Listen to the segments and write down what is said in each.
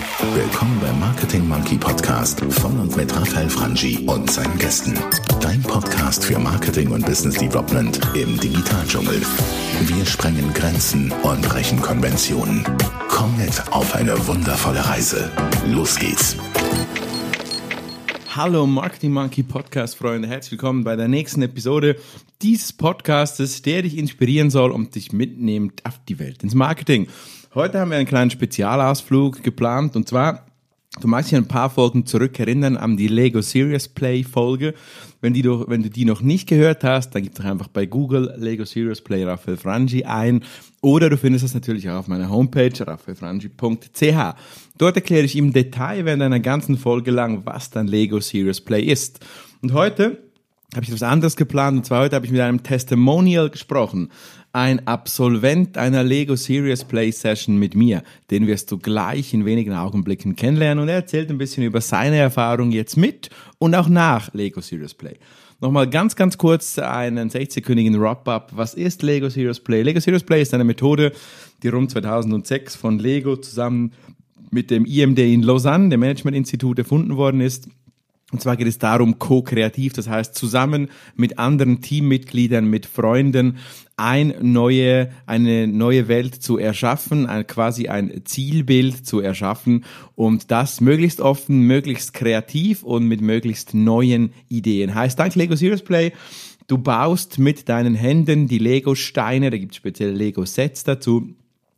Willkommen beim Marketing Monkey Podcast von und mit Raphael Frangi und seinen Gästen. Dein Podcast für Marketing und Business Development im Digitaldschungel. Wir sprengen Grenzen und brechen Konventionen. Komm mit auf eine wundervolle Reise. Los geht's. Hallo Marketing Monkey Podcast Freunde, herzlich willkommen bei der nächsten Episode dieses Podcastes, der dich inspirieren soll und dich mitnimmt auf die Welt ins Marketing. Heute haben wir einen kleinen Spezialausflug geplant und zwar Du magst dich ein paar Folgen zurückerinnern an die Lego Serious Play Folge. Wenn, die du, wenn du die noch nicht gehört hast, dann gib doch einfach bei Google Lego Serious Play Raphael Frangi ein. Oder du findest das natürlich auch auf meiner Homepage raphaelfrangi.ch. Dort erkläre ich im Detail während einer ganzen Folge lang, was dann Lego Serious Play ist. Und heute habe ich etwas anderes geplant. Und zwar heute habe ich mit einem Testimonial gesprochen ein Absolvent einer Lego Serious Play Session mit mir. Den wirst du gleich in wenigen Augenblicken kennenlernen und er erzählt ein bisschen über seine Erfahrung jetzt mit und auch nach Lego Serious Play. Nochmal ganz, ganz kurz einen 60-sekündigen Wrap-up. Was ist Lego Serious Play? Lego Serious Play ist eine Methode, die rund 2006 von Lego zusammen mit dem IMD in Lausanne, dem Management-Institut, erfunden worden ist und zwar geht es darum, co-kreativ, das heißt zusammen mit anderen Teammitgliedern, mit Freunden ein neue, eine neue Welt zu erschaffen, ein, quasi ein Zielbild zu erschaffen und das möglichst offen, möglichst kreativ und mit möglichst neuen Ideen. Heißt, dank Lego Serious Play Du baust mit deinen Händen die Lego-Steine, da gibt es spezielle Lego-Sets dazu,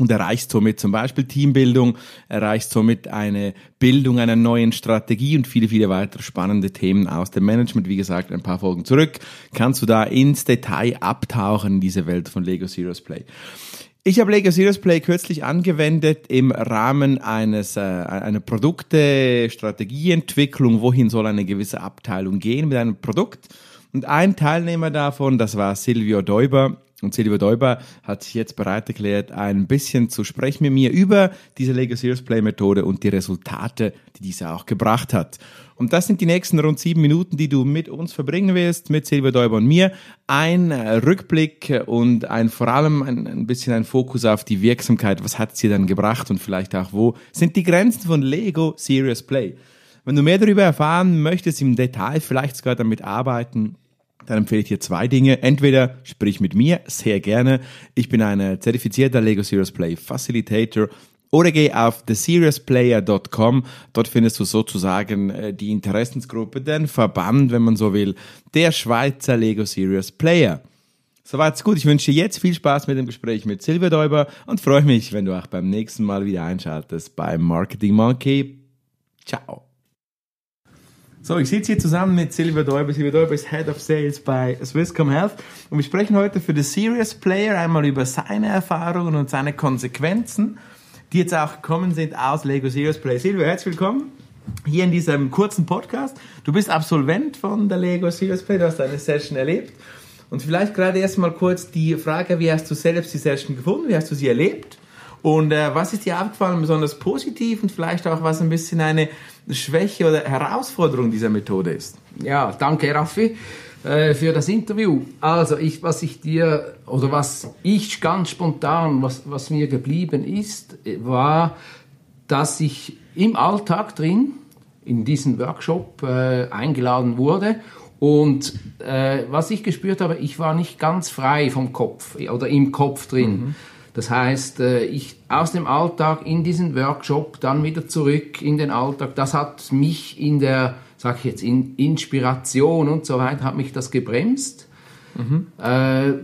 und erreichst somit zum Beispiel Teambildung, erreichst somit eine Bildung einer neuen Strategie und viele, viele weitere spannende Themen aus dem Management. Wie gesagt, ein paar Folgen zurück kannst du da ins Detail abtauchen in diese Welt von Lego Serious Play. Ich habe Lego Serious Play kürzlich angewendet im Rahmen eines äh, einer Produkte Strategieentwicklung. Wohin soll eine gewisse Abteilung gehen mit einem Produkt? Und ein Teilnehmer davon, das war Silvio Deuber, und Silvio Däuber hat sich jetzt bereit erklärt, ein bisschen zu sprechen mit mir über diese Lego Serious Play Methode und die Resultate, die diese auch gebracht hat. Und das sind die nächsten rund sieben Minuten, die du mit uns verbringen wirst, mit Silvio Däuber und mir. Ein Rückblick und ein, vor allem ein, ein bisschen ein Fokus auf die Wirksamkeit. Was hat sie dann gebracht und vielleicht auch wo sind die Grenzen von Lego Serious Play? Wenn du mehr darüber erfahren möchtest, im Detail vielleicht sogar damit arbeiten, dann empfehle ich dir zwei Dinge. Entweder sprich mit mir, sehr gerne. Ich bin ein zertifizierter Lego Serious Play Facilitator. Oder geh auf theseriousplayer.com. Dort findest du sozusagen äh, die Interessensgruppe, den Verband, wenn man so will, der Schweizer Lego Serious Player. Soweit's gut. Ich wünsche dir jetzt viel Spaß mit dem Gespräch mit Silvia Däuber und freue mich, wenn du auch beim nächsten Mal wieder einschaltest beim Marketing Monkey. Ciao. So, ich sitze hier zusammen mit Silvia Däuber. Silvia Däuber ist Head of Sales bei Swisscom Health und wir sprechen heute für den Serious Player einmal über seine Erfahrungen und seine Konsequenzen, die jetzt auch gekommen sind aus Lego Serious Play. Silvia, herzlich willkommen hier in diesem kurzen Podcast. Du bist Absolvent von der Lego Serious Play, du hast eine Session erlebt. Und vielleicht gerade erstmal kurz die Frage, wie hast du selbst die Session gefunden, wie hast du sie erlebt? Und äh, was ist dir aufgefallen besonders positiv und vielleicht auch was ein bisschen eine Schwäche oder Herausforderung dieser Methode ist? Ja, danke Raffi äh, für das Interview. Also ich, was ich dir oder was ich ganz spontan, was, was mir geblieben ist, war, dass ich im Alltag drin in diesen Workshop äh, eingeladen wurde und äh, was ich gespürt habe, ich war nicht ganz frei vom Kopf oder im Kopf drin. Mhm. Das heißt, äh, ich aus dem Alltag in diesen Workshop, dann wieder zurück in den Alltag, das hat mich in der, sag ich jetzt, in Inspiration und so weiter, hat mich das gebremst. Mhm. Äh,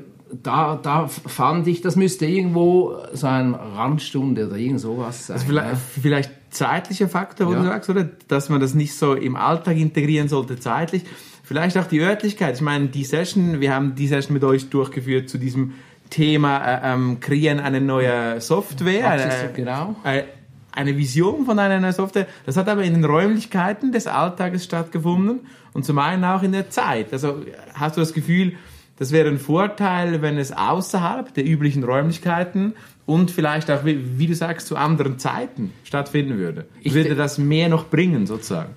da, da fand ich, das müsste irgendwo so eine Randstunde oder irgend sowas sein. Also vielleicht, vielleicht zeitlicher Faktor, wo ja. du sagst, oder? Dass man das nicht so im Alltag integrieren sollte, zeitlich. Vielleicht auch die Örtlichkeit. Ich meine, die Session, wir haben die Session mit euch durchgeführt zu diesem Thema äh, ähm, kreieren eine neue Software, eine, genau. Äh, eine Vision von einer neuen Software. Das hat aber in den Räumlichkeiten des Alltages stattgefunden und zum einen auch in der Zeit. Also hast du das Gefühl, das wäre ein Vorteil, wenn es außerhalb der üblichen Räumlichkeiten und vielleicht auch, wie, wie du sagst, zu anderen Zeiten stattfinden würde. Ich würde das mehr noch bringen, sozusagen.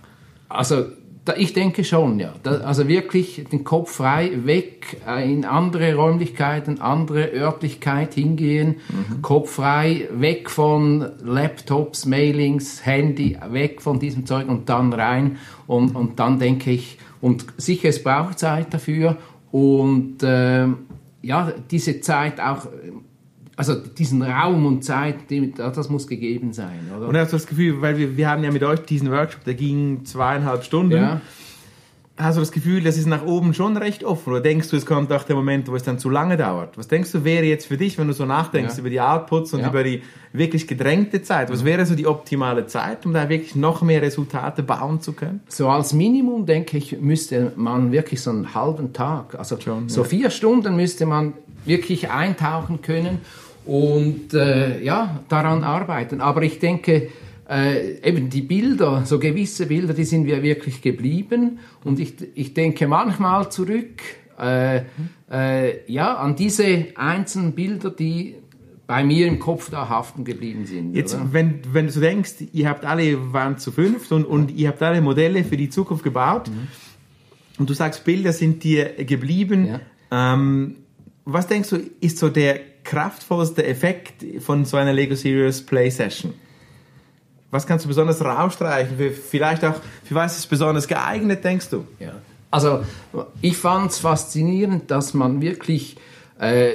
Also ich denke schon, ja. Also wirklich den Kopf frei, weg äh, in andere Räumlichkeiten, andere Örtlichkeit hingehen, mhm. Kopf frei, weg von Laptops, Mailings, Handy, weg von diesem Zeug und dann rein. Und, und dann denke ich, und sicher, es braucht Zeit dafür. Und äh, ja, diese Zeit auch also diesen Raum und Zeit, das muss gegeben sein. Oder? Und hast du das Gefühl, weil wir, wir haben ja mit euch diesen Workshop, der ging zweieinhalb Stunden. Ja. Hast du das Gefühl, das ist nach oben schon recht offen? Oder denkst du, es kommt auch der Moment, wo es dann zu lange dauert? Was denkst du, wäre jetzt für dich, wenn du so nachdenkst ja. über die Outputs und ja. über die wirklich gedrängte Zeit? Was wäre so die optimale Zeit, um da wirklich noch mehr Resultate bauen zu können? So als Minimum, denke ich, müsste man wirklich so einen halben Tag, also schon, so vier Stunden müsste man wirklich eintauchen können und äh, ja, daran arbeiten. Aber ich denke, äh, eben die Bilder, so gewisse Bilder, die sind wir wirklich geblieben. Und ich, ich denke manchmal zurück, äh, äh, ja, an diese einzelnen Bilder, die bei mir im Kopf da haften geblieben sind. Jetzt, wenn, wenn du denkst, ihr habt alle, waren zu fünft und, und ihr habt alle Modelle für die Zukunft gebaut mhm. und du sagst, Bilder sind dir geblieben. Ja. Ähm, was denkst du, ist so der kraftvollste Effekt von so einer Lego Serious Play Session? Was kannst du besonders rausstreichen? Vielleicht auch, für was ist es besonders geeignet, denkst du? Ja. Also, ich fand es faszinierend, dass man wirklich äh,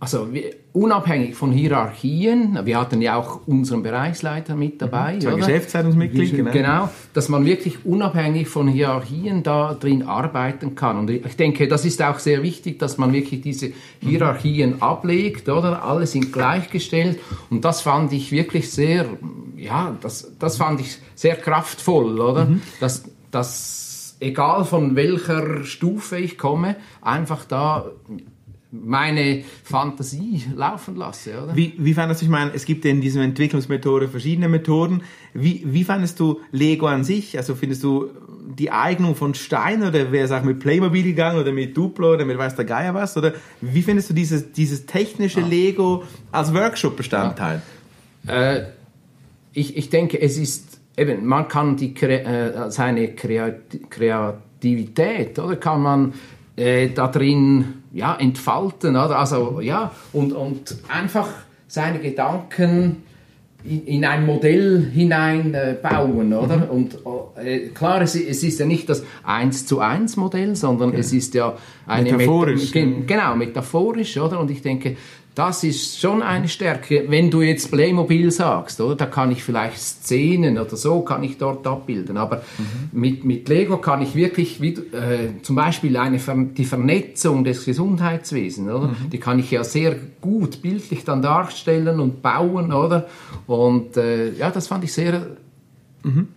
also unabhängig von Hierarchien, wir hatten ja auch unseren Bereichsleiter mit dabei. Mhm, Geschäftsleitungsmitglied, genau. genau. Dass man wirklich unabhängig von Hierarchien da drin arbeiten kann. Und ich denke, das ist auch sehr wichtig, dass man wirklich diese Hierarchien mhm. ablegt, oder? Alle sind gleichgestellt. Und das fand ich wirklich sehr, ja, das, das fand ich sehr kraftvoll, oder? Mhm. Dass, dass egal von welcher Stufe ich komme, einfach da meine Fantasie laufen lasse. Oder? Wie, wie fandest du, ich meine, es gibt in dieser Entwicklungsmethode verschiedene Methoden. Wie, wie fandest du Lego an sich? Also findest du die Eignung von Stein oder wäre es auch mit Playmobil gegangen oder mit Duplo oder mit weiß der Geier was? Oder wie findest du dieses, dieses technische ah. Lego als Workshop-Bestandteil? Ja. Äh, ich, ich denke, es ist eben, man kann die, äh, seine Kreativität, oder kann man äh, da drin ja, entfalten, oder? Also, ja, und, und einfach seine Gedanken in, in ein Modell hinein äh, bauen, oder? Mhm. Und äh, klar, es, es, ist ja nicht das 1 zu 1 Modell, sondern ja. es ist ja eine metaphorisch. Met genau, metaphorisch, oder? Und ich denke, das ist schon eine Stärke. Wenn du jetzt Playmobil sagst, oder, da kann ich vielleicht Szenen oder so kann ich dort abbilden. Aber mhm. mit, mit Lego kann ich wirklich, wie, äh, zum Beispiel eine, die Vernetzung des Gesundheitswesens, oder? Mhm. die kann ich ja sehr gut bildlich dann darstellen und bauen, oder? Und äh, ja, das fand ich sehr mhm.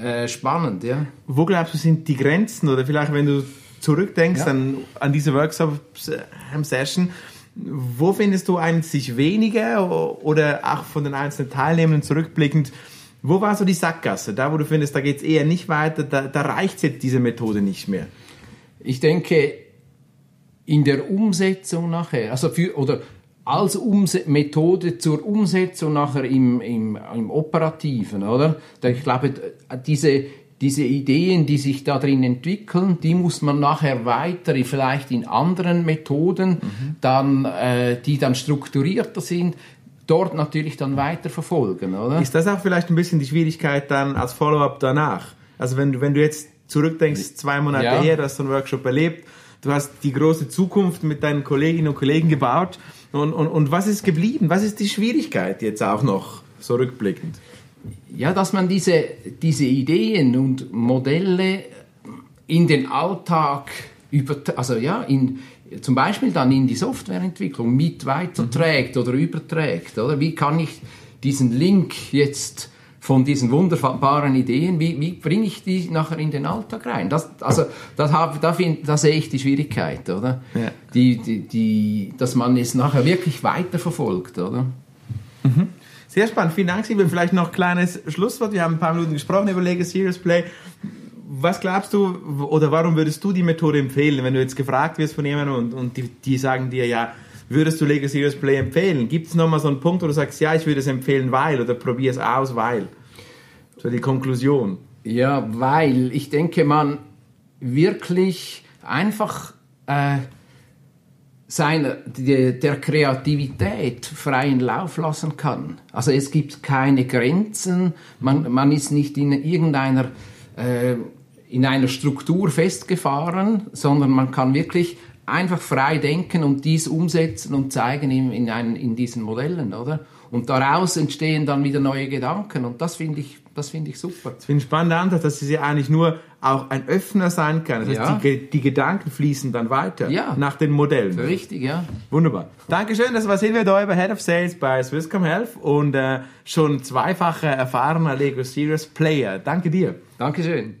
äh, spannend, ja. Wo glaubst du sind die Grenzen oder vielleicht wenn du zurückdenkst ja. an, an diese Workshop-Session, äh, wo findest du eigentlich weniger oder auch von den einzelnen Teilnehmern zurückblickend, wo war so die Sackgasse? Da, wo du findest, da geht es eher nicht weiter, da, da reicht jetzt diese Methode nicht mehr. Ich denke, in der Umsetzung nachher, also für, oder als Umse Methode zur Umsetzung nachher im, im, im Operativen, oder? Ich glaube, diese, diese Ideen, die sich da drin entwickeln, die muss man nachher weiter, vielleicht in anderen Methoden, mhm. dann, äh, die dann strukturierter sind, dort natürlich dann weiter verfolgen, oder? Ist das auch vielleicht ein bisschen die Schwierigkeit dann als Follow-up danach? Also wenn du, wenn du jetzt zurückdenkst, zwei Monate ja. her, du hast so einen Workshop erlebt, du hast die große Zukunft mit deinen Kolleginnen und Kollegen gebaut und, und, und was ist geblieben? Was ist die Schwierigkeit jetzt auch noch so rückblickend? Ja, dass man diese, diese Ideen und Modelle in den Alltag über, also ja, in, zum Beispiel dann in die Softwareentwicklung mit weiterträgt oder überträgt, oder? Wie kann ich diesen Link jetzt von diesen wunderbaren Ideen, wie, wie bringe ich die nachher in den Alltag rein? Das, also, das hab, da, find, da sehe ich die Schwierigkeit, oder? Ja. Die, die, die, dass man es nachher wirklich weiterverfolgt, oder? Mhm. Sehr spannend. Vielen Dank, Silvia. Vielleicht noch ein kleines Schlusswort. Wir haben ein paar Minuten gesprochen über Lego Serious Play. Was glaubst du oder warum würdest du die Methode empfehlen, wenn du jetzt gefragt wirst von jemandem und, und die, die sagen dir, ja, würdest du Lego Serious Play empfehlen? Gibt es nochmal so einen Punkt, wo du sagst, ja, ich würde es empfehlen, weil oder probier es aus, weil? So die Konklusion. Ja, weil ich denke, man wirklich einfach äh, seiner, der Kreativität freien Lauf lassen kann. Also es gibt keine Grenzen, man, man ist nicht in irgendeiner äh, in einer Struktur festgefahren, sondern man kann wirklich einfach frei denken und dies umsetzen und zeigen in, in, ein, in diesen Modellen, oder? Und daraus entstehen dann wieder neue Gedanken und das finde ich, das finde ich super. Das finde ich spannend, Ansatz, dass sie eigentlich nur auch ein Öffner sein kann. Das Ja. heißt, die, die Gedanken fließen dann weiter Ja. nach den Modellen. Richtig, ja. Wunderbar. Dankeschön, das war Silvia Däuber, Head of Sales bei Swisscom Health und äh, schon zweifacher erfahrener Lego Serious Player. Danke dir. Dankeschön.